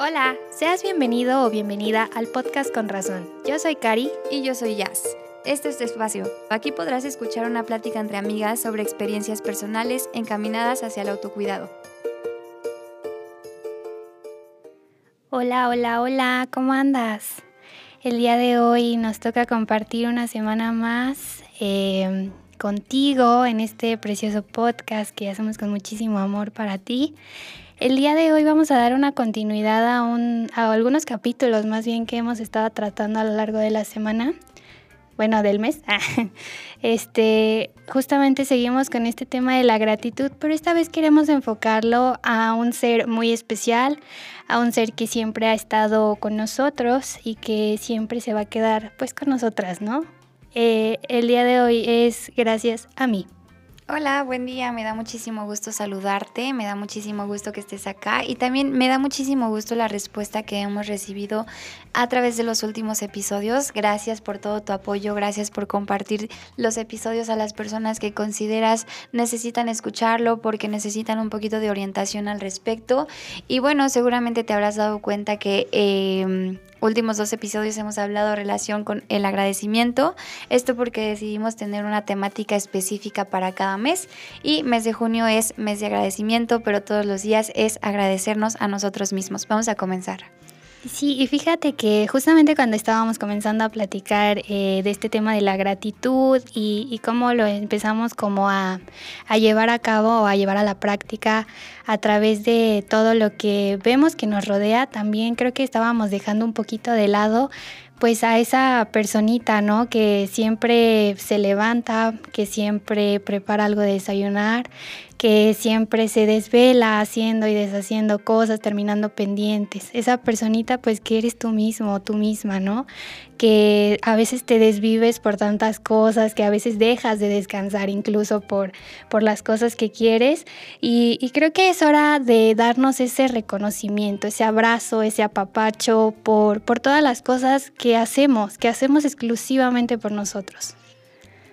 Hola, seas bienvenido o bienvenida al podcast Con Razón. Yo soy Cari y yo soy Jazz. Este es tu espacio. Aquí podrás escuchar una plática entre amigas sobre experiencias personales encaminadas hacia el autocuidado. Hola, hola, hola, ¿cómo andas? El día de hoy nos toca compartir una semana más eh, contigo en este precioso podcast que hacemos con muchísimo amor para ti. El día de hoy vamos a dar una continuidad a, algunos capítulos más bien que hemos estado tratando a lo largo de la semana, bueno, del mes. este, justamente seguimos con este tema de la gratitud, pero esta vez queremos enfocarlo a un ser muy especial, a un ser que siempre ha estado con nosotros y que siempre se va a quedar pues con nosotras, ¿no? Eh, el día de hoy es gracias a mí. Hola, buen día. Me da muchísimo gusto saludarte, me da muchísimo gusto que estés acá y también me da muchísimo gusto la respuesta que hemos recibido a través de los últimos episodios. Gracias por todo tu apoyo, gracias por compartir los episodios a las personas que consideras necesitan escucharlo porque necesitan un poquito de orientación al respecto. Y bueno, seguramente te habrás dado cuenta que... Eh, últimos dos episodios hemos hablado relación con el agradecimiento. Esto porque decidimos tener una temática específica para cada mes y mes de junio es mes de agradecimiento, pero todos los días es agradecernos a nosotros mismos. Vamos a comenzar. Sí, y fíjate que justamente cuando estábamos comenzando a platicar eh, de este tema de la gratitud y, cómo lo empezamos como a, a, llevar a cabo o a llevar a la práctica a través de todo lo que vemos que nos rodea, también creo que estábamos dejando un poquito de lado pues a esa personita, ¿no? Que siempre se levanta, que siempre prepara algo de desayunar, que siempre se desvela haciendo y deshaciendo cosas, terminando pendientes. Esa personita pues que eres tú mismo, tú misma, ¿no? Que a veces te desvives por tantas cosas, que a veces dejas de descansar incluso por, por las cosas que quieres. Y, creo que es hora de darnos ese reconocimiento, ese abrazo, ese apapacho por, por todas las cosas que hacemos, que hacemos exclusivamente por nosotros.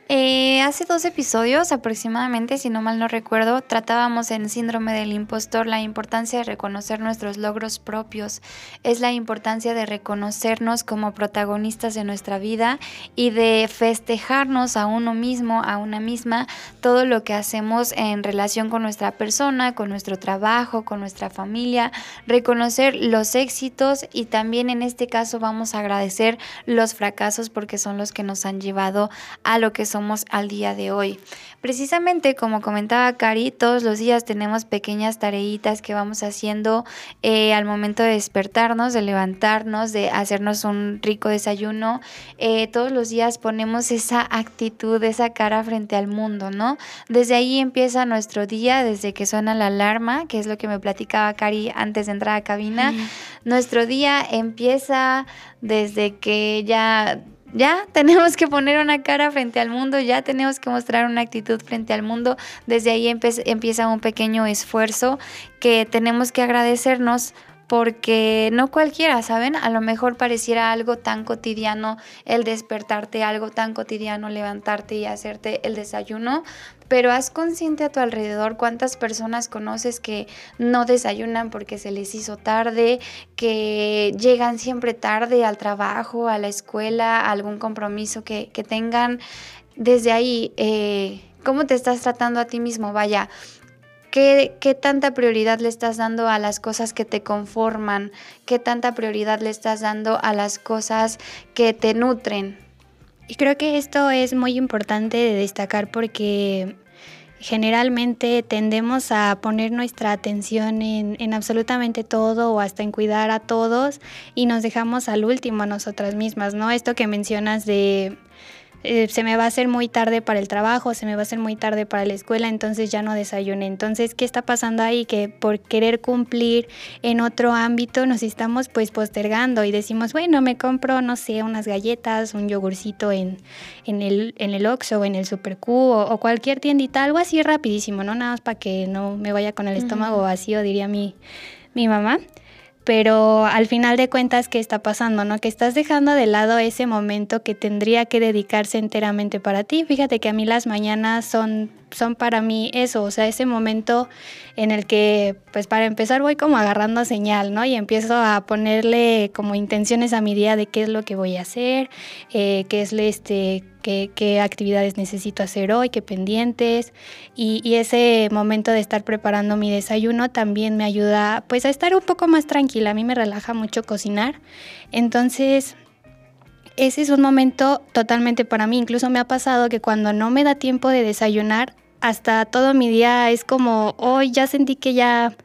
Eh, hace dos episodios aproximadamente, si no mal no recuerdo, tratábamos en Síndrome del Impostor la importancia de reconocer nuestros logros propios, es la importancia de reconocernos como protagonistas de nuestra vida y de festejarnos a uno mismo, a una misma, todo lo que hacemos en relación con nuestra persona, con nuestro trabajo, con nuestra familia, reconocer los éxitos y también en este caso vamos a agradecer los fracasos porque son los que nos han llevado a lo que somos al día de hoy. Precisamente como comentaba Cari, todos los días tenemos pequeñas tareitas que vamos haciendo eh, al momento de despertarnos, de levantarnos, de hacernos un rico desayuno. Eh, todos los días ponemos esa actitud, esa cara frente al mundo, ¿no? Desde ahí empieza nuestro día, desde que suena la alarma, que es lo que me platicaba Cari antes de entrar a cabina. Nuestro día empieza desde que ya ya tenemos que poner una cara frente al mundo, ya tenemos que mostrar una actitud frente al mundo. Desde ahí empieza un pequeño esfuerzo que tenemos que agradecernos porque no cualquiera, ¿saben? A lo mejor pareciera algo tan cotidiano el despertarte, algo tan cotidiano levantarte y hacerte el desayuno, pero haz consciente a tu alrededor cuántas personas conoces que no desayunan porque se les hizo tarde, que llegan siempre tarde al trabajo, a la escuela, a algún compromiso que, tengan. Desde ahí, eh, ¿cómo te estás tratando a ti mismo? Vaya, ¿Qué, tanta prioridad le estás dando a las cosas que te conforman? ¿Qué tanta prioridad le estás dando a las cosas que te nutren? Y creo que esto es muy importante de destacar porque generalmente tendemos a poner nuestra atención en, en, absolutamente todo o hasta en cuidar a todos y nos dejamos al último a nosotras mismas, ¿no? Esto que mencionas de eh, se me va a hacer muy tarde para el trabajo, se me va a hacer muy tarde para la escuela, entonces ya no desayuné. Entonces, ¿qué está pasando ahí? Que por querer cumplir en otro ámbito nos estamos pues postergando y decimos, bueno, me compro, no sé, unas galletas, un yogurcito en, en, el, en el Oxxo o en el Super Q o, cualquier tiendita, algo así rapidísimo, ¿no? Nada más para que no me vaya con el estómago vacío, diría mi, mi mamá pero al final de cuentas, ¿qué está pasando? ¿No? Que estás dejando de lado ese momento que tendría que dedicarse enteramente para ti. Fíjate que a mí las mañanas son son para mí eso, o sea, ese momento en el que, pues para empezar voy como agarrando señal, ¿no? Y empiezo a ponerle como intenciones a mi día de qué es lo que voy a hacer, eh, qué es este, qué, qué, actividades necesito hacer hoy, qué pendientes. Y, y, ese momento de estar preparando mi desayuno también me ayuda pues a estar un poco más tranquila. A mí me relaja mucho cocinar. Entonces ese es un momento totalmente para mí. Incluso me ha pasado que cuando no me da tiempo de desayunar, hasta todo mi día es como, hoy ya sentí que ya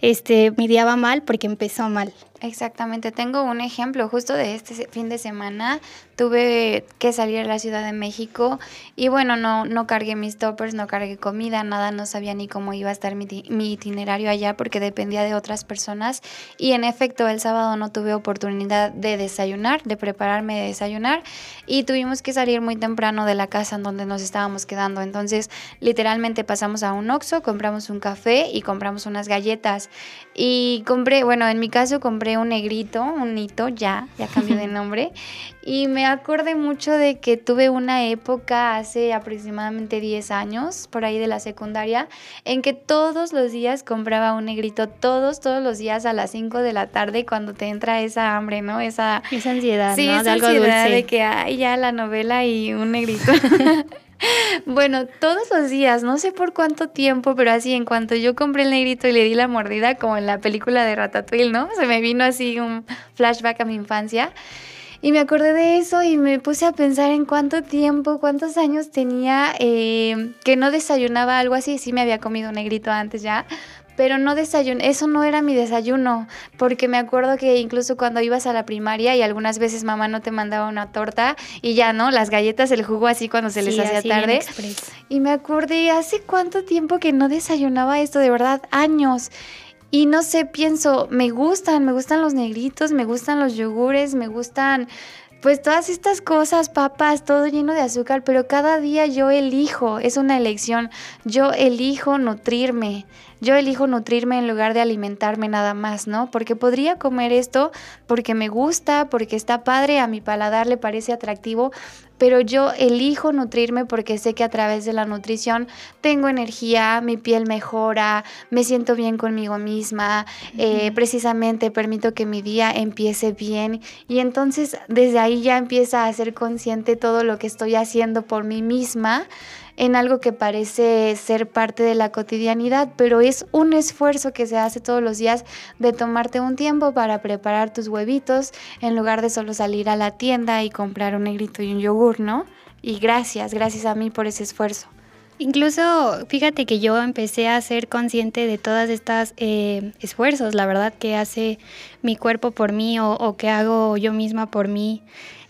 este, mi día va mal porque empezó mal. Exactamente, tengo un ejemplo justo de este fin de semana tuve que salir a la Ciudad de México y bueno, no, no cargué mis toppers, no cargué comida, nada, no sabía ni cómo iba a estar mi, mi itinerario allá porque dependía de otras personas y en efecto el sábado no tuve oportunidad de desayunar, de prepararme de desayunar y tuvimos que salir muy temprano de la casa en donde nos estábamos quedando, entonces literalmente pasamos a un Oxxo, compramos un café y compramos unas galletas y compré, bueno, en mi caso compré un negrito, un hito, ya, ya cambió de nombre y me acordé mucho de que tuve una época hace aproximadamente 10 años, por ahí de la secundaria, en que todos los días compraba un negrito, todos, todos los días a las 5 de la tarde cuando te entra esa hambre, ¿no? Esa, esa ansiedad, sí, ¿no? Esa de ansiedad de que hay ya la novela y un negrito. Bueno, todos los días, no sé por cuánto tiempo, pero así en cuanto yo compré el negrito y le di la mordida, como en la película de Ratatouille, ¿no? Se me vino así un flashback a mi infancia. Y me acordé de eso y me puse a pensar en cuánto tiempo, cuántos años tenía eh, que no desayunaba algo así. Sí me había comido negrito antes ya, pero no desayuné, eso no era mi desayuno, porque me acuerdo que incluso cuando ibas a la primaria y algunas veces mamá no te mandaba una torta y ya, ¿no? Las galletas, el jugo así cuando se les hacía tarde. Y me acordé, ¿hace cuánto tiempo que no desayunaba esto? De verdad, años. Y no sé, pienso, me gustan, me gustan los negritos, me gustan los yogures, me gustan pues todas estas cosas, papas, todo lleno de azúcar, pero cada día yo elijo, es una elección, yo elijo nutrirme, yo elijo nutrirme en lugar de alimentarme nada más, ¿no? Porque podría comer esto porque me gusta, porque está padre, a mi paladar le parece atractivo, pero yo elijo nutrirme porque sé que a través de la nutrición tengo energía, mi piel mejora, me siento bien conmigo misma, eh, precisamente permito que mi día empiece bien y entonces desde ahí ya empieza a ser consciente todo lo que estoy haciendo por mí misma en algo que parece ser parte de la cotidianidad, pero es un esfuerzo que se hace todos los días de tomarte un tiempo para preparar tus huevitos en lugar de solo salir a la tienda y comprar un negrito y un yogur, ¿no? Y gracias, gracias a mí por ese esfuerzo. Incluso, fíjate que yo empecé a ser consciente de todas estas eh, esfuerzos, la verdad, que hace mi cuerpo por mí o, o que hago yo misma por mí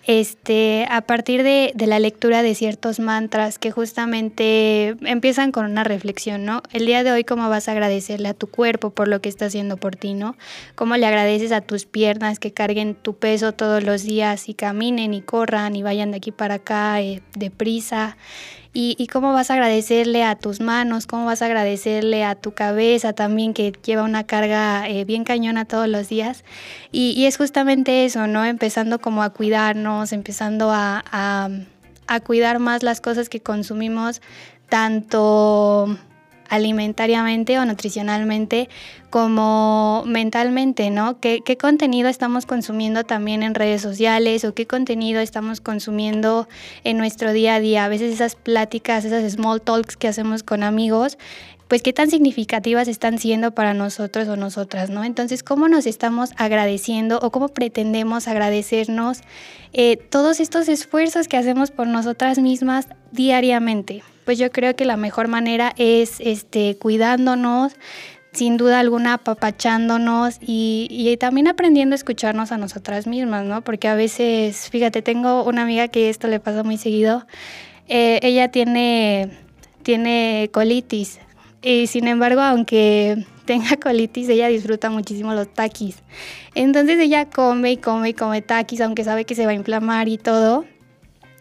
este, a partir de, de, la lectura de ciertos mantras que justamente empiezan con una reflexión, ¿no? El día de hoy, ¿cómo vas a agradecerle a tu cuerpo por lo que está haciendo por ti, ¿no? ¿Cómo le agradeces a tus piernas que carguen tu peso todos los días y caminen y corran y vayan de aquí para acá eh, deprisa? Y, cómo vas a agradecerle a tus manos, cómo vas a agradecerle a tu cabeza también que lleva una carga eh, bien cañona todos los días. Y, es justamente eso, ¿no? Empezando como a cuidarnos, empezando a, a cuidar más las cosas que consumimos, tanto alimentariamente o nutricionalmente como mentalmente, ¿no? ¿Qué, ¿Qué, contenido estamos consumiendo también en redes sociales o qué contenido estamos consumiendo en nuestro día a día? A veces esas pláticas, esas small talks que hacemos con amigos, pues qué tan significativas están siendo para nosotros o nosotras, ¿no? Entonces, ¿cómo nos estamos agradeciendo o cómo pretendemos agradecernos eh, todos estos esfuerzos que hacemos por nosotras mismas diariamente? Pues yo creo que la mejor manera es este, cuidándonos, sin duda alguna apapachándonos y, y, también aprendiendo a escucharnos a nosotras mismas, ¿no? Porque a veces, fíjate, tengo una amiga que esto le pasa muy seguido. Eh, ella tiene, tiene colitis y sin embargo, aunque tenga colitis, ella disfruta muchísimo los taquis. Entonces ella come y come y come taquis, aunque sabe que se va a inflamar y todo.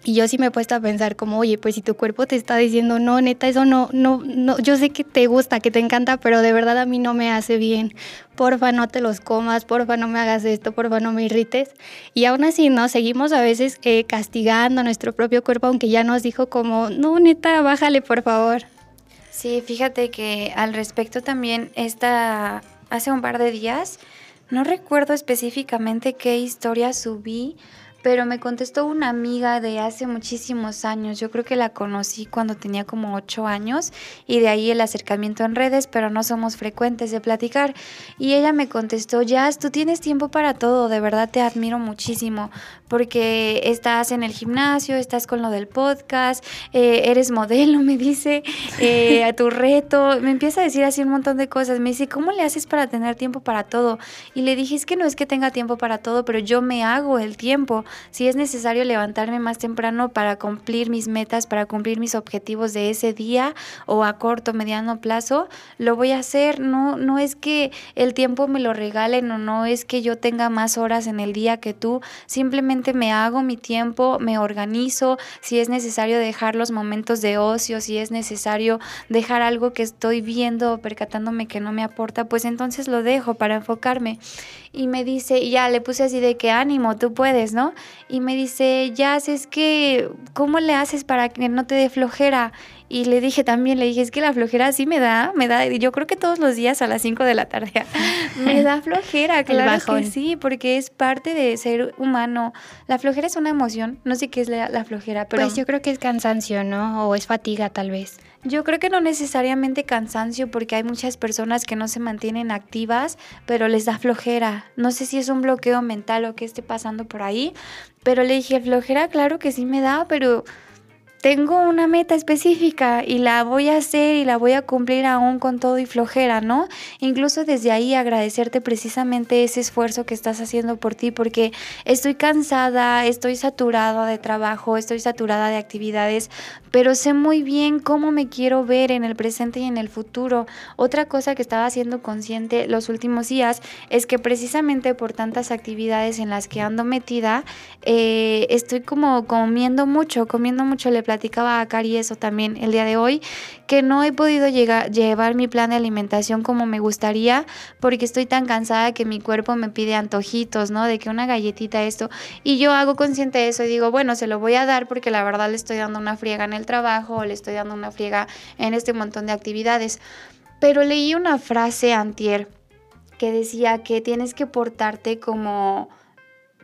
Y yo sí me he puesto a pensar como, oye, pues si tu cuerpo te está diciendo, no, neta, eso no, no, no, yo sé que te gusta, que te encanta, pero de verdad a mí no me hace bien. Porfa, no te los comas, porfa, no me hagas esto, porfa, no me irrites. Y aún así, ¿no? Seguimos a veces eh, castigando a nuestro propio cuerpo, aunque ya nos dijo como, no, neta, bájale, por favor. Sí, fíjate que al respecto también esta hace un par de días no recuerdo específicamente qué historia subí, pero me contestó una amiga de hace muchísimos años. Yo creo que la conocí cuando tenía como ocho años y de ahí el acercamiento en redes, pero no somos frecuentes de platicar. Y ella me contestó, Jazz, tú tienes tiempo para todo, de verdad te admiro muchísimo, porque estás en el gimnasio, estás con lo del podcast, eh, eres modelo, me dice, eh, a tu reto, me empieza a decir así un montón de cosas. Me dice, ¿cómo le haces para tener tiempo para todo? Y le dije, es que no es que tenga tiempo para todo, pero yo me hago el tiempo si es necesario levantarme más temprano para cumplir mis metas, para cumplir mis objetivos de ese día o a corto, mediano plazo, lo voy a hacer. No, no es que el tiempo me lo regalen o no es que yo tenga más horas en el día que tú, simplemente me hago mi tiempo, me organizo, si es necesario dejar los momentos de ocio, si es necesario dejar algo que estoy viendo o percatándome que no me aporta, pues entonces lo dejo para enfocarme. Y me dice, y ya le puse así de que ánimo, tú puedes, ¿no? y me dice, ya es que, ¿cómo le haces para que no te dé flojera? Y le dije también, le dije, es que la flojera sí me da, me da, yo creo que todos los días a las 5 de la tarde me da flojera, claro que sí, porque es parte de ser humano. La flojera es una emoción, no sé qué es la, la flojera, pero... Pues yo creo que es cansancio, ¿no? O es fatiga tal vez. Yo creo que no necesariamente cansancio porque hay muchas personas que no se mantienen activas, pero les da flojera. No sé si es un bloqueo mental o qué esté pasando por ahí, pero le dije, flojera, claro que sí me da, pero tengo una meta específica y la voy a hacer y la voy a cumplir aún con todo y flojera, ¿no? Incluso desde ahí agradecerte precisamente ese esfuerzo que estás haciendo por ti porque estoy cansada, estoy saturada de trabajo, estoy saturada de actividades, pero sé muy bien cómo me quiero ver en el presente y en el futuro. Otra cosa que estaba haciendo consciente los últimos días es que precisamente por tantas actividades en las que ando metida, eh, estoy como comiendo mucho, comiendo mucho, le platicaba a Cari eso también el día de hoy, que no he podido llegar, llevar mi plan de alimentación como me gustaría porque estoy tan cansada que mi cuerpo me pide antojitos, ¿no? De que una galletita esto. Y yo hago consciente de eso y digo, bueno, se lo voy a dar porque la verdad le estoy dando una friega en el trabajo o le estoy dando una friega en este montón de actividades. Pero leí una frase antier que decía que tienes que portarte como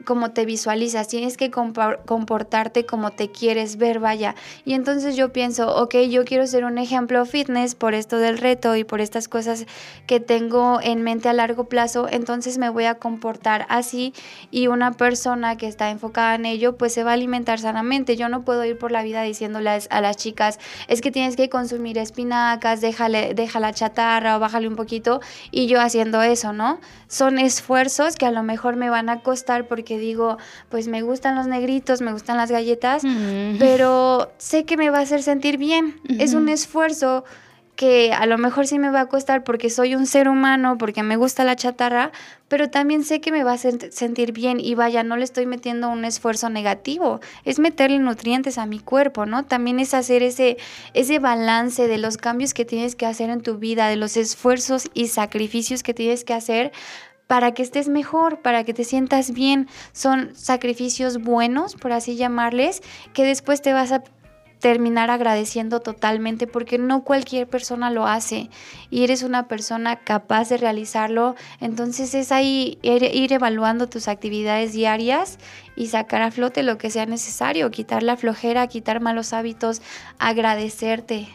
como te visualizas, tienes que comportarte como te quieres ver, vaya. Y entonces yo pienso, ok, yo quiero ser un ejemplo fitness por esto del reto y por estas cosas que tengo en mente a largo plazo, entonces me voy a comportar así y una persona que está enfocada en ello, pues se va a alimentar sanamente. Yo no puedo ir por la vida diciéndoles a las chicas, es que tienes que consumir espinacas, déjale, déjala chatarra o bájale un poquito y yo haciendo eso, ¿no? Son esfuerzos que a lo mejor me van a costar porque que digo, pues me gustan los negritos, me gustan las galletas, pero sé que me va a hacer sentir bien. Es un esfuerzo que a lo mejor sí me va a costar porque soy un ser humano, porque me gusta la chatarra, pero también sé que me va a sentir bien y vaya, no le estoy metiendo un esfuerzo negativo, es meterle nutrientes a mi cuerpo, ¿no? También es hacer ese, ese balance de los cambios que tienes que hacer en tu vida, de los esfuerzos y sacrificios que tienes que hacer para que estés mejor, para que te sientas bien. Son sacrificios buenos, por así llamarles, que después te vas a terminar agradeciendo totalmente porque no cualquier persona lo hace y eres una persona capaz de realizarlo. Entonces es ahí ir, evaluando tus actividades diarias y sacar a flote lo que sea necesario, quitar la flojera, quitar malos hábitos, agradecerte.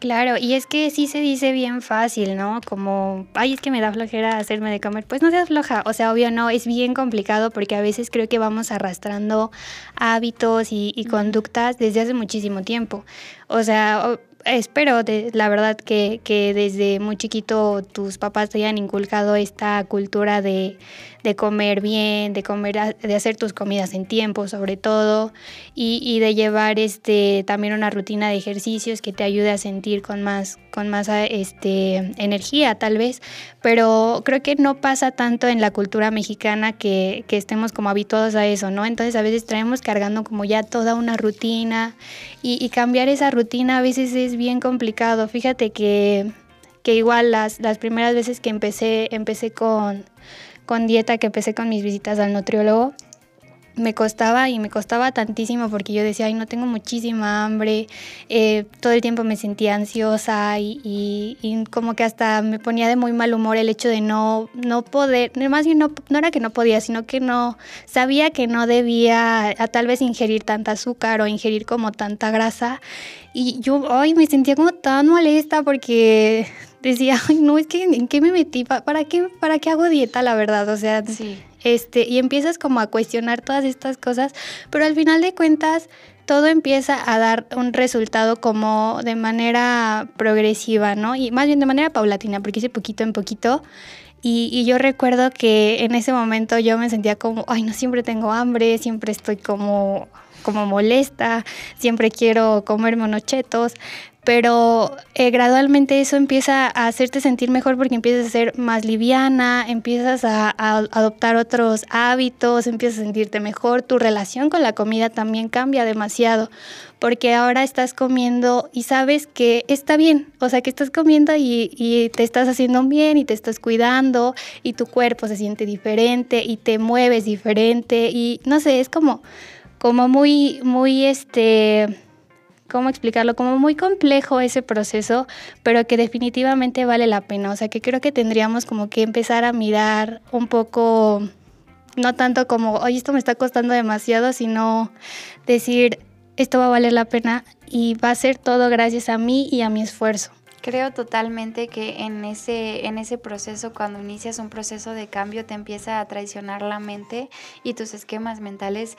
Claro, y es que sí se dice bien fácil, ¿no? Como, ay, es que me da flojera hacerme de comer. Pues no seas floja, o sea, obvio no, es bien complicado porque a veces creo que vamos arrastrando hábitos y, y conductas desde hace muchísimo tiempo. O sea, espero, de, la verdad, que, que, desde muy chiquito tus papás te hayan inculcado esta cultura de, de comer bien, de comer, de hacer tus comidas en tiempo, sobre todo, y, y, de llevar este también una rutina de ejercicios que te ayude a sentir con más, con más este, energía, tal vez. Pero creo que no pasa tanto en la cultura mexicana que, que estemos como habituados a eso, ¿no? Entonces a veces traemos cargando como ya toda una rutina y, y cambiar esa rutina a veces es bien complicado. Fíjate que, que igual las, las primeras veces que empecé, empecé con, con dieta, que empecé con mis visitas al nutriólogo, me costaba y me costaba tantísimo porque yo decía, ay, no tengo muchísima hambre, eh, todo el tiempo me sentía ansiosa y, como que hasta me ponía de muy mal humor el hecho de no, no poder, más bien no, no era que no podía, sino que no, sabía que no debía a, tal vez ingerir tanta azúcar o ingerir como tanta grasa. Y yo, ay, me sentía como tan molesta porque decía, ay, no, es que en qué me metí, ¿para qué, para qué hago dieta, la verdad? O sea, sí este, y empiezas como a cuestionar todas estas cosas, pero al final de cuentas todo empieza a dar un resultado como de manera progresiva, ¿no? Y más bien de manera paulatina, porque hice poquito en poquito. Y, yo recuerdo que en ese momento yo me sentía como, ay, no siempre tengo hambre, siempre estoy como, como molesta, siempre quiero comerme unos chetos, pero eh, gradualmente eso empieza a hacerte sentir mejor porque empiezas a ser más liviana, empiezas a, adoptar otros hábitos, empiezas a sentirte mejor, tu relación con la comida también cambia demasiado porque ahora estás comiendo y sabes que está bien, o sea que estás comiendo y, y te estás haciendo bien y te estás cuidando y tu cuerpo se siente diferente y te mueves diferente y no sé, es como, como muy, muy este cómo explicarlo, como muy complejo ese proceso, pero que definitivamente vale la pena. O sea, que creo que tendríamos como que empezar a mirar un poco, no tanto como, oye, esto me está costando demasiado, sino decir, esto va a valer la pena y va a ser todo gracias a mí y a mi esfuerzo. Creo totalmente que en ese, en ese proceso, cuando inicias un proceso de cambio, te empieza a traicionar la mente y tus esquemas mentales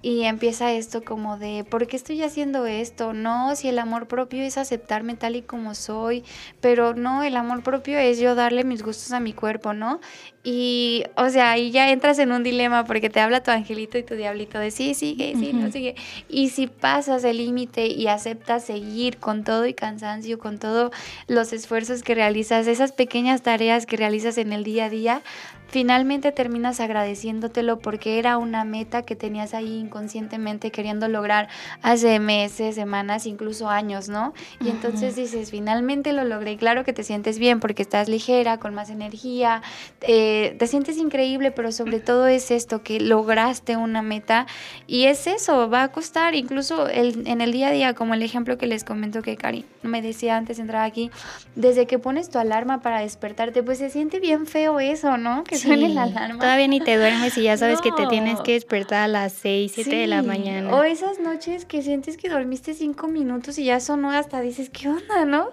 y empieza esto como de, ¿por qué estoy haciendo esto? No, si el amor propio es aceptarme tal y como soy, pero no, el amor propio es yo darle mis gustos a mi cuerpo, ¿no? Y, o sea, ahí ya entras en un dilema porque te habla tu angelito y tu diablito de sí, sigue, sí, no sigue. Y si pasas el límite y aceptas seguir con todo y cansancio, con todos los esfuerzos que realizas, esas pequeñas tareas que realizas en el día a día, finalmente terminas agradeciéndotelo porque era una meta que tenías ahí inconscientemente queriendo lograr hace meses, semanas, incluso años, ¿no? Y entonces dices, finalmente lo logré. claro que te sientes bien porque estás ligera, con más energía, eh, te sientes increíble, pero sobre todo es esto, que lograste una meta y es eso, va a costar, incluso el, en el día a día, como el ejemplo que les comento que Cari me decía antes de entrar aquí, desde que pones tu alarma para despertarte, pues se siente bien feo eso, ¿no? Que la alarma. Todavía ni te duermes y ya sabes que te tienes que despertar a las 6, 7 de la mañana. O esas noches que sientes que dormiste 5 minutos y ya sonó hasta dices, ¿qué onda, no?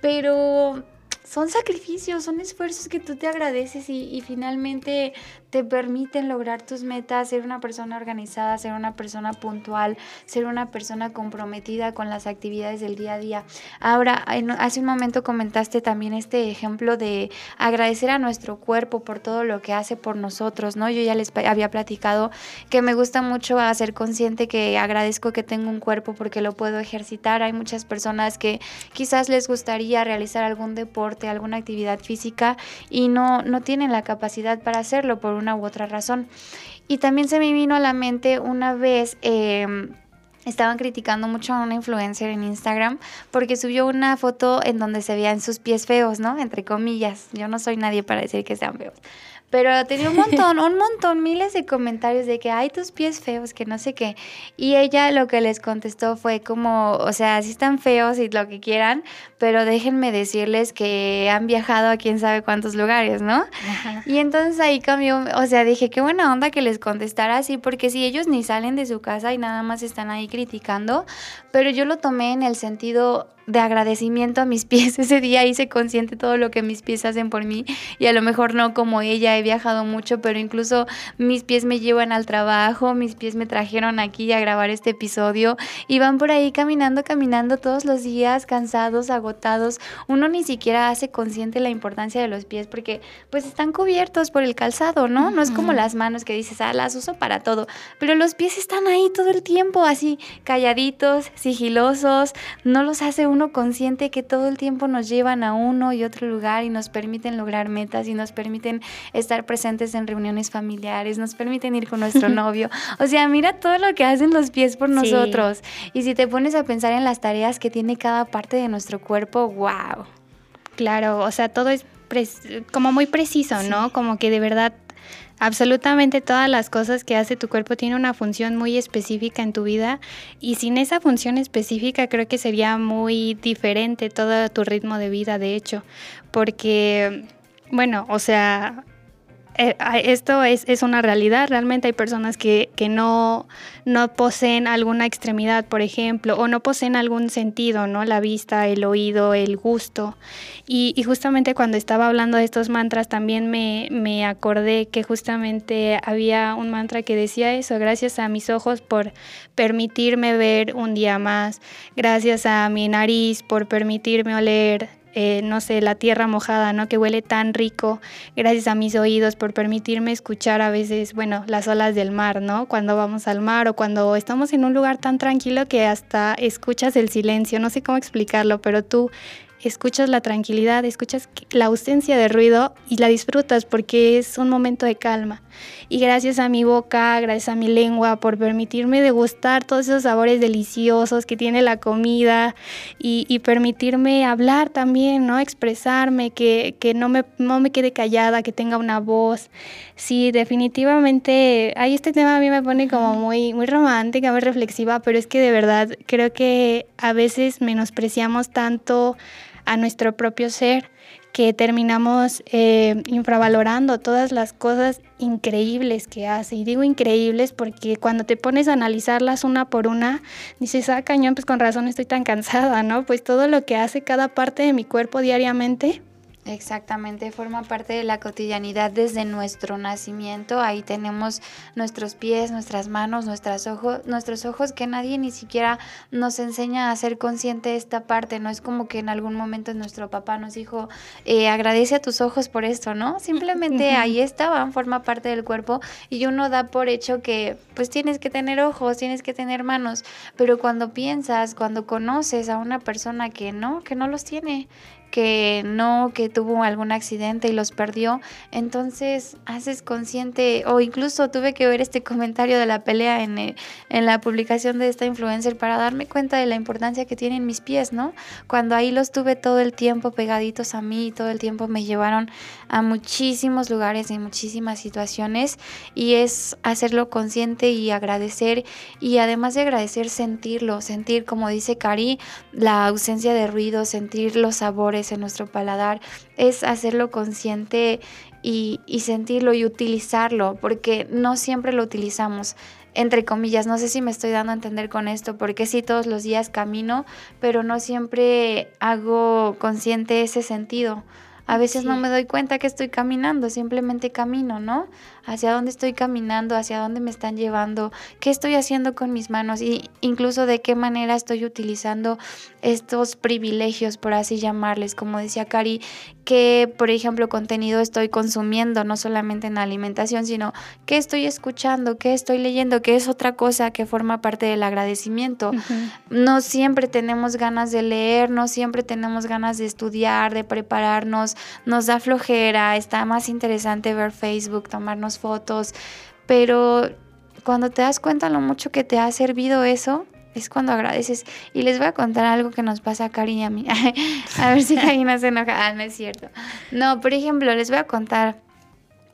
Pero son sacrificios, son esfuerzos que tú te agradeces y, y, finalmente te permiten lograr tus metas, ser una persona organizada, ser una persona puntual, ser una persona comprometida con las actividades del día a día. Ahora, hace un momento comentaste también este ejemplo de agradecer a nuestro cuerpo por todo lo que hace por nosotros, ¿no? Yo ya les había platicado que me gusta mucho ser consciente que agradezco que tengo un cuerpo porque lo puedo ejercitar. Hay muchas personas que quizás les gustaría realizar algún deporte, alguna actividad física y no, no tienen la capacidad para hacerlo por una u otra razón. Y también se me vino a la mente una vez... Em, estaban criticando mucho a una influencer en Instagram porque subió una foto en donde se veían sus pies feos, ¿no? Entre comillas. Yo no soy nadie para decir que sean feos. Pero tenía un montón, un montón, miles de comentarios de que hay tus pies feos, que no sé qué. Y ella lo que les contestó fue como, o sea, sí están feos y lo que quieran, pero déjenme decirles que han viajado a quién sabe cuántos lugares, ¿no? Y entonces ahí cambió, o sea, dije, qué buena onda que les contestara así, porque si ellos ni salen de su casa y nada más están ahí criticando, pero yo lo tomé en el sentido de agradecimiento a mis pies. Ese día hice consciente todo lo que mis pies hacen por mí y a lo mejor no como ella, he viajado mucho, pero incluso mis pies me llevan al trabajo, mis pies me trajeron aquí a grabar este episodio y van por ahí caminando, caminando todos los días, cansados, agotados. Uno ni siquiera hace consciente la importancia de los pies porque pues están cubiertos por el calzado, ¿no? No es como las manos que dices, ah, las uso para todo, pero los pies están ahí todo el tiempo, así calladitos, sigilosos, no los hace uno consciente que todo el tiempo nos llevan a uno y otro lugar y nos permiten lograr metas y nos permiten estar presentes en reuniones familiares, nos permiten ir con nuestro novio. O sea, mira todo lo que hacen los pies por nosotros. Y si te pones a pensar en las tareas que tiene cada parte de nuestro cuerpo, wow. Claro, o sea, todo es como muy preciso, ¿no? Como que de verdad absolutamente todas las cosas que hace tu cuerpo tiene una función muy específica en tu vida y sin esa función específica creo que sería muy diferente todo tu ritmo de vida, de hecho, porque, bueno, o sea, esto es, es, una realidad. Realmente hay personas que, que, no, no poseen alguna extremidad, por ejemplo, o no poseen algún sentido, ¿no? La vista, el oído, el gusto. Y, y justamente cuando estaba hablando de estos mantras, también me, me, acordé que justamente había un mantra que decía eso, gracias a mis ojos por permitirme ver un día más, gracias a mi nariz por permitirme oler eh, no sé, la tierra mojada, ¿no? Que huele tan rico, gracias a mis oídos por permitirme escuchar a veces, bueno, las olas del mar, ¿no? Cuando vamos al mar o cuando estamos en un lugar tan tranquilo que hasta escuchas el silencio, no sé cómo explicarlo, pero tú escuchas la tranquilidad, escuchas la ausencia de ruido y la disfrutas porque es un momento de calma. Y gracias a mi boca, gracias a mi lengua por permitirme degustar todos esos sabores deliciosos que tiene la comida y, permitirme hablar también, ¿no? Expresarme, que, que no, me, no me quede callada, que tenga una voz. Sí, definitivamente, ahí este tema a mí me pone como muy, muy romántica, muy reflexiva, pero es que de verdad creo que a veces menospreciamos tanto a nuestro propio ser, que terminamos eh, infravalorando todas las cosas increíbles que hace. Y digo increíbles porque cuando te pones a analizarlas una por una, dices, ah, cañón, pues con razón estoy tan cansada, ¿no? Pues todo lo que hace cada parte de mi cuerpo diariamente Exactamente, forma parte de la cotidianidad desde nuestro nacimiento. Ahí tenemos nuestros pies, nuestras manos, nuestros ojos, nuestros ojos que nadie ni siquiera nos enseña a ser consciente de esta parte. No es como que en algún momento nuestro papá nos dijo, eh, agradece a tus ojos por esto, ¿no? Simplemente ahí estaban, forma parte del cuerpo y uno da por hecho que pues tienes que tener ojos, tienes que tener manos, pero cuando piensas, cuando conoces a una persona que no, que no los tiene, que no, que tuvo algún accidente y los perdió, entonces haces consciente, o incluso tuve que ver este comentario de la pelea en, eh, en la publicación de esta influencer para darme cuenta de la importancia que tienen mis pies, ¿no? Cuando ahí los tuve todo el tiempo pegaditos a mí, todo el tiempo me llevaron a muchísimos lugares y muchísimas situaciones y es hacerlo consciente y agradecer y además de agradecer sentirlo, sentir como dice Cari, la ausencia de ruido, sentir los sabores, en nuestro paladar, es hacerlo consciente y, y sentirlo y utilizarlo, porque no siempre lo utilizamos entre comillas, no sé si me estoy dando a entender con esto, porque sí todos los días camino, pero no siempre hago consciente ese sentido. A veces no me doy cuenta que estoy caminando, simplemente camino, ¿no? Hacia dónde estoy caminando, hacia dónde me están llevando, qué estoy haciendo con mis manos y incluso de qué manera estoy utilizando estos privilegios, por así llamarles, como decía Cari, qué, por ejemplo, contenido estoy consumiendo, no solamente en alimentación, sino qué estoy escuchando, qué estoy leyendo, que es otra cosa que forma parte del agradecimiento. No siempre tenemos ganas de leer, no siempre tenemos ganas de estudiar, de prepararnos, nos da flojera, está más interesante ver Facebook, tomarnos fotos, pero cuando te das cuenta lo mucho que te ha servido eso, es cuando agradeces. Y les voy a contar algo que nos pasa a a mí. a ver si Karina se enoja. Ah, no es cierto. No, por ejemplo, les voy a contar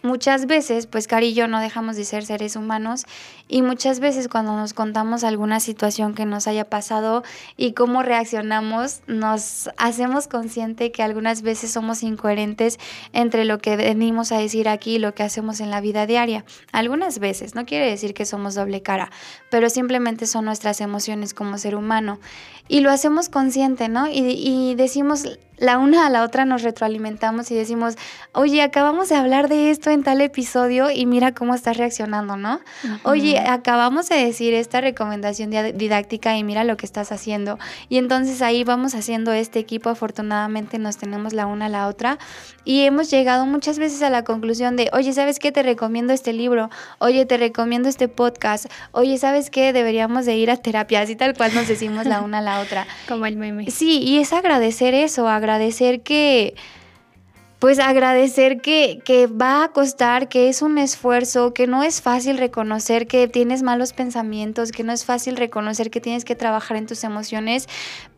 muchas veces, pues Cari y yo no dejamos de ser seres humanos y muchas veces cuando nos contamos alguna situación que nos haya pasado y cómo reaccionamos, nos hacemos consciente que algunas veces somos incoherentes entre lo que venimos a decir aquí y lo que hacemos en la vida diaria. Algunas veces, no quiere decir que somos doble cara, pero simplemente son nuestras emociones como ser humano. Y lo hacemos consciente, ¿no? Y, y decimos la una a la otra nos retroalimentamos y decimos, oye, acabamos de hablar de esto en tal episodio y mira cómo estás reaccionando, ¿no? Oye, acabamos de decir esta recomendación didáctica y mira lo que estás haciendo. Y entonces ahí vamos haciendo este equipo, afortunadamente nos tenemos la una a la otra y hemos llegado muchas veces a la conclusión de, oye, ¿sabes qué? Te recomiendo este libro, oye, te recomiendo este podcast, oye, ¿sabes qué? Deberíamos de ir a terapia, así tal cual nos decimos la una a la otra. Como el meme. Sí, y es agradecer eso, agradecer que pues agradecer que, que, va a costar, que es un esfuerzo, que no es fácil reconocer que tienes malos pensamientos, que no es fácil reconocer que tienes que trabajar en tus emociones,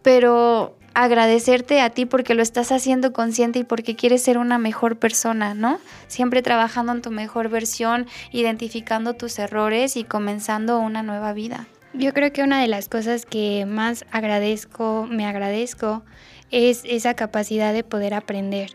pero agradecerte a ti porque lo estás haciendo consciente y porque quieres ser una mejor persona, ¿no? Siempre trabajando en tu mejor versión, identificando tus errores y comenzando una nueva vida. Yo creo que una de las cosas que más agradezco, me agradezco, es esa capacidad de poder aprender.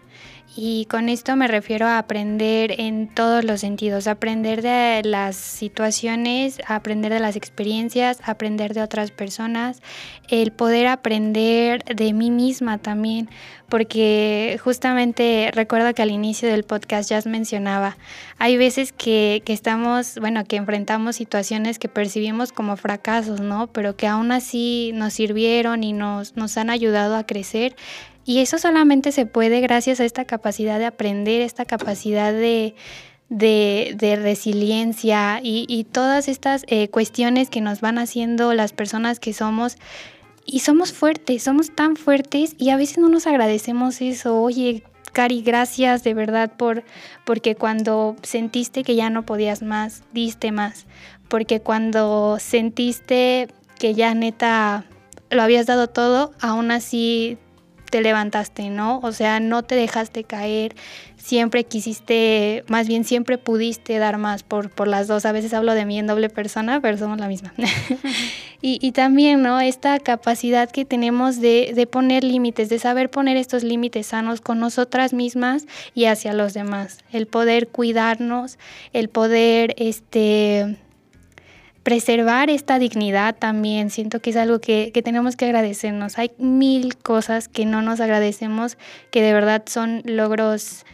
Y con esto me refiero a aprender en todos los sentidos, aprender de las situaciones, aprender de las experiencias, aprender de otras personas, el poder aprender de mí misma también, porque justamente recuerdo que al inicio del podcast ya mencionaba, hay veces que, que estamos, bueno, que enfrentamos situaciones que percibimos como fracasos, ¿no? Pero que aún así nos sirvieron y nos, nos han ayudado a crecer y eso solamente se puede gracias a esta capacidad de aprender, esta capacidad de, resiliencia y, todas estas eh, cuestiones que nos van haciendo las personas que somos. Y somos fuertes, somos tan fuertes y a veces no nos agradecemos eso. Oye, Cari, gracias de verdad por porque cuando sentiste que ya no podías más, diste más. Porque cuando sentiste que ya neta lo habías dado todo, aún así te levantaste, ¿no? O sea, no te dejaste caer, siempre quisiste, más bien siempre pudiste dar más por, por las dos. A veces hablo de mí en doble persona, pero somos la misma. y, y, también, ¿no? Esta capacidad que tenemos de, de poner límites, de saber poner estos límites sanos con nosotras mismas y hacia los demás. El poder cuidarnos, el poder, este preservar esta dignidad también. Siento que es algo que, que, tenemos que agradecernos. Hay mil cosas que no nos agradecemos, que de verdad son logros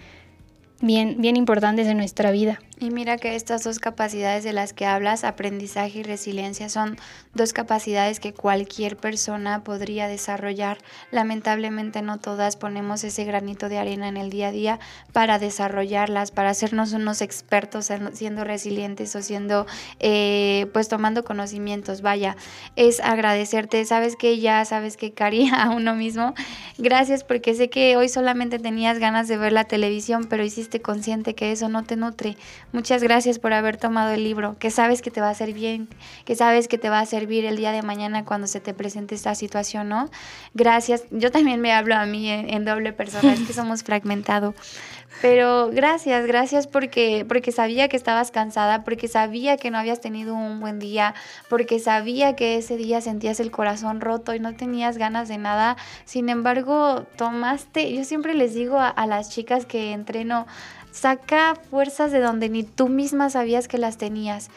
bien, bien importantes en nuestra vida. Y mira que estas dos capacidades de las que hablas, aprendizaje y resiliencia, son dos capacidades que cualquier persona podría desarrollar. Lamentablemente no todas ponemos ese granito de arena en el día a día para desarrollarlas, para hacernos unos expertos siendo resilientes o siendo, eh, pues tomando conocimientos. Vaya, es agradecerte, sabes que ya, sabes que Cari, a uno mismo, gracias porque sé que hoy solamente tenías ganas de ver la televisión, pero hiciste consciente que eso no te nutre Muchas gracias por haber tomado el libro, que sabes que te va a hacer bien, que sabes que te va a servir el día de mañana cuando se te presente esta situación, ¿no? Gracias. Yo también me hablo a mí en, doble persona, es que somos fragmentado. Pero gracias, gracias porque, porque sabía que estabas cansada, porque sabía que no habías tenido un buen día, porque sabía que ese día sentías el corazón roto y no tenías ganas de nada. Sin embargo, tomaste, yo siempre les digo a, a las chicas que entreno, saca fuerzas de donde ni tú misma sabías que las tenías.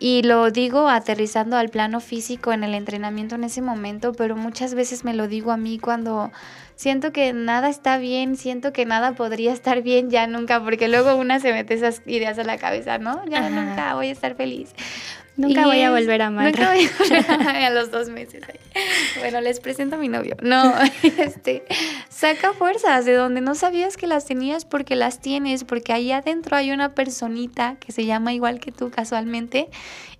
Y lo digo aterrizando al plano físico en el entrenamiento en ese momento, pero muchas veces me lo digo a mí cuando siento que nada está bien, siento que nada podría estar bien ya nunca, porque luego una se mete esas ideas a la cabeza, ¿no? Ya nunca voy a estar feliz. Nunca voy a volver a amar. Nunca voy a volver a amar a los dos meses. Bueno, les presento a mi novio. No, este, saca fuerzas de donde no sabías que las tenías porque las tienes, porque ahí adentro hay una personita que se llama igual que tú casualmente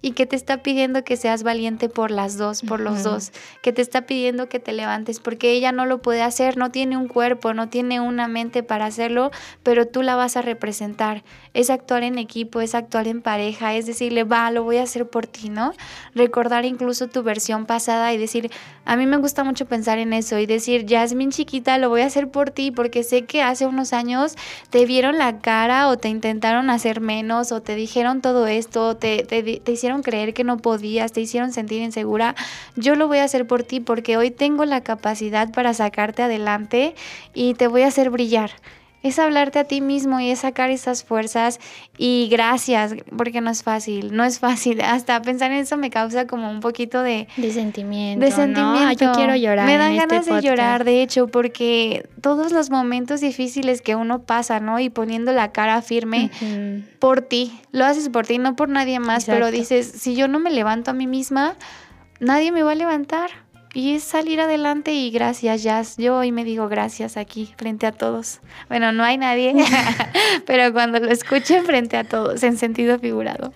y que te está pidiendo que seas valiente por las dos, por los dos, que te está pidiendo que te levantes porque ella no lo puede hacer, no tiene un cuerpo, no tiene una mente para hacerlo, pero tú la vas a representar. Es actuar en equipo, es actuar en pareja, es decirle, va, lo voy a hacer por ti, ¿no? Recordar incluso tu versión pasada y decir, a mí me gusta mucho pensar en eso y decir, Jasmine chiquita, lo voy a hacer por ti porque sé que hace unos años te vieron la cara o te intentaron hacer menos o te dijeron todo esto, te, te, te hicieron creer que no podías, te hicieron sentir insegura, yo lo voy a hacer por ti porque hoy tengo la capacidad para sacarte adelante y te voy a hacer brillar es hablarte a ti mismo y es sacar esas fuerzas y gracias, porque no es fácil, no es fácil. Hasta pensar en eso me causa como un poquito de... De sentimiento. De sentimiento. yo quiero llorar. Me dan este ganas de llorar, de hecho, porque todos los momentos difíciles que uno pasa, ¿no? Y poniendo la cara firme por ti, lo haces por ti, no por nadie más, pero dices, si yo no me levanto a mí misma, nadie me va a levantar. Y es salir adelante y gracias, Jazz. Yo hoy me digo gracias aquí, frente a todos. Bueno, no hay nadie, pero cuando lo escuchen frente a todos, en sentido figurado.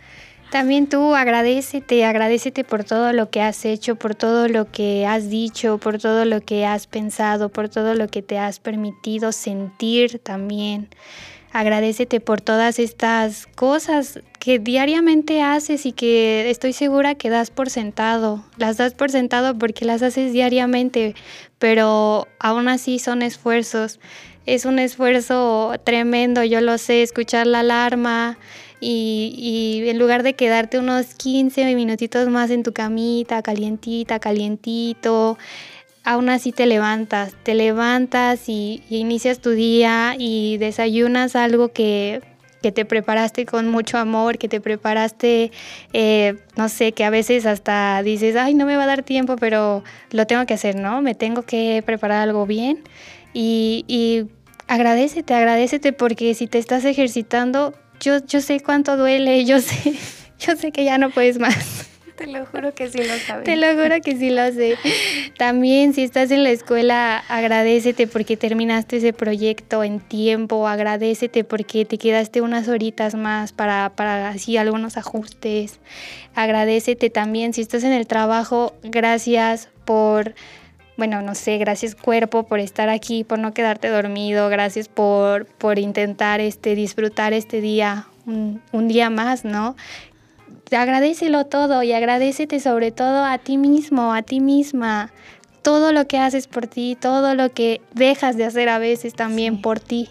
También tú agradecete, agradecete por todo lo que has hecho, por todo lo que has dicho, por todo lo que has pensado, por todo lo que te has permitido sentir también. Agradecete por todas estas cosas que diariamente haces y que estoy segura que das por sentado. Las das por sentado porque las haces diariamente, pero aún así son esfuerzos. Es un esfuerzo tremendo, yo lo sé, escuchar la alarma y, y en lugar de quedarte unos 15 minutitos más en tu camita, calientita, calientito, aún así te levantas, te levantas y, inicias tu día y desayunas algo que, te preparaste con mucho amor, que te preparaste, eh, no sé, que a veces hasta dices, ay, no me va a dar tiempo, pero lo tengo que hacer, ¿no? Me tengo que preparar algo bien y, y agradecete, agradecete porque si te estás ejercitando, yo, yo sé cuánto duele, yo sé, yo sé que ya no puedes más. Te lo juro que sí lo sabes. Te lo juro que sí lo sé. También si estás en la escuela, agradecete porque terminaste ese proyecto en tiempo, agradecete porque te quedaste unas horitas más para, para así algunos ajustes. Agradecete también si estás en el trabajo, gracias por bueno, no sé, gracias cuerpo por estar aquí, por no quedarte dormido, gracias por, por intentar este, disfrutar este día, un, un día más, ¿no? Agradecelo todo y agradecete sobre todo a ti mismo, a ti misma, todo lo que haces por ti, todo lo que dejas de hacer a veces también por ti.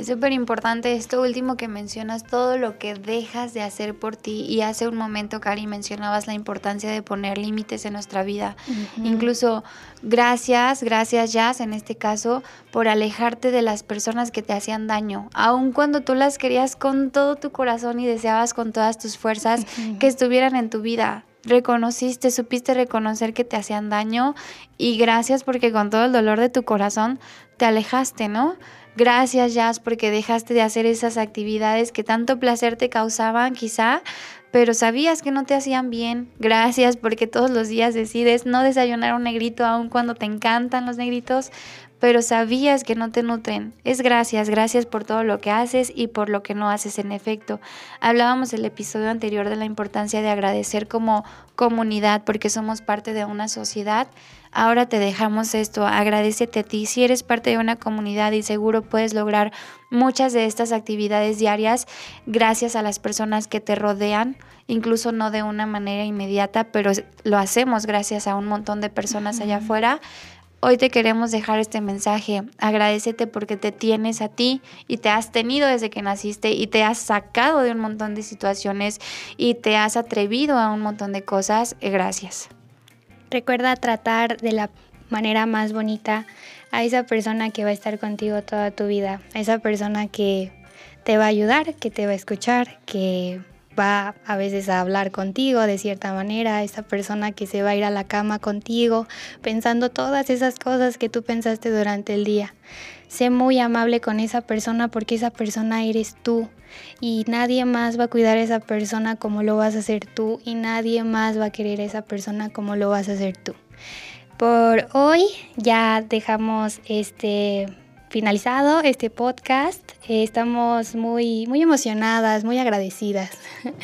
Es súper importante esto último que mencionas, todo lo que dejas de hacer por ti. Y hace un momento, Cari, mencionabas la importancia de poner límites en nuestra vida. Incluso gracias, gracias Jazz en este caso, por alejarte de las personas que te hacían daño. Aun cuando tú las querías con todo tu corazón y deseabas con todas tus fuerzas que estuvieran en tu vida reconociste, supiste reconocer que te hacían daño y gracias porque con todo el dolor de tu corazón te alejaste, ¿no? Gracias, Jazz, porque dejaste de hacer esas actividades que tanto placer te causaban, quizá, pero sabías que no te hacían bien. Gracias porque todos los días decides no desayunar un negrito aun cuando te encantan los negritos, pero sabías que no te nutren. Es gracias, gracias por todo lo que haces y por lo que no haces en efecto. Hablábamos el episodio anterior de la importancia de agradecer como comunidad porque somos parte de una sociedad. Ahora te dejamos esto, agradecete a ti. Si eres parte de una comunidad y seguro puedes lograr muchas de estas actividades diarias gracias a las personas que te rodean, incluso no de una manera inmediata, pero lo hacemos gracias a un montón de personas allá afuera Hoy te queremos dejar este mensaje. Agradecete porque te tienes a ti y te has tenido desde que naciste y te has sacado de un montón de situaciones y te has atrevido a un montón de cosas. Gracias. Recuerda tratar de la manera más bonita a esa persona que va a estar contigo toda tu vida, a esa persona que te va a ayudar, que te va a escuchar, que va a veces a hablar contigo de cierta manera, esa persona que se va a ir a la cama contigo, pensando todas esas cosas que tú pensaste durante el día. Sé muy amable con esa persona porque esa persona eres tú y nadie más va a cuidar a esa persona como lo vas a hacer tú y nadie más va a querer a esa persona como lo vas a hacer tú. Por hoy ya dejamos este finalizado este podcast. Eh, estamos muy, muy emocionadas, muy agradecidas.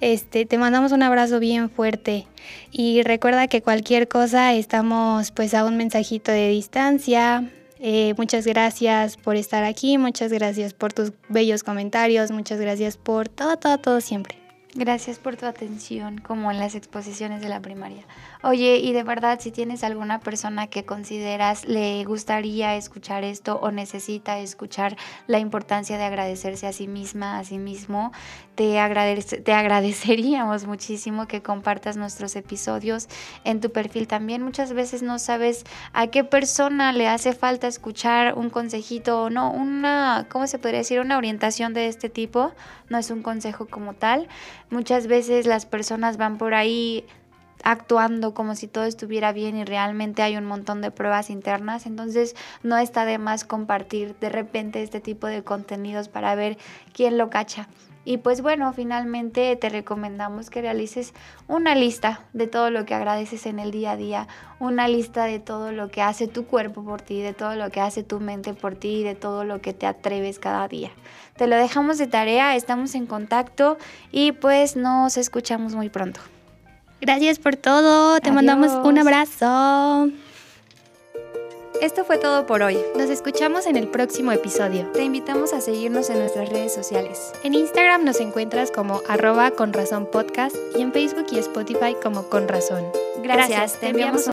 Este, te mandamos un abrazo bien fuerte y recuerda que cualquier cosa estamos pues a un mensajito de distancia. Eh, muchas gracias por estar aquí, muchas gracias por tus bellos comentarios, muchas gracias por todo, todo, todo siempre. Gracias por tu atención, como en las exposiciones de la primaria. Oye, y de verdad, si tienes alguna persona que consideras le gustaría escuchar esto o necesita escuchar la importancia de agradecerse a sí misma, a sí mismo, te, te agradeceríamos muchísimo que compartas nuestros episodios en tu perfil también. Muchas veces no sabes a qué persona le hace falta escuchar un consejito o no, una, ¿cómo se podría decir? Una orientación de este tipo. No es un consejo como tal. Muchas veces las personas van por ahí actuando como si todo estuviera bien y realmente hay un montón de pruebas internas, entonces no está de más compartir de repente este tipo de contenidos para ver quién lo cacha. Y pues bueno, finalmente te recomendamos que realices una lista de todo lo que agradeces en el día a día, una lista de todo lo que hace tu cuerpo por ti, de todo lo que hace tu mente por ti, de todo lo que te atreves cada día. Te lo dejamos de tarea, estamos en contacto y pues nos escuchamos muy pronto. Gracias por todo. Te mandamos un abrazo. Esto fue todo por hoy. Nos escuchamos en el próximo episodio. Te invitamos a seguirnos en nuestras redes sociales. En Instagram nos encuentras como arroba con razón podcast y en Facebook y Spotify como con razón. Gracias, te enviamos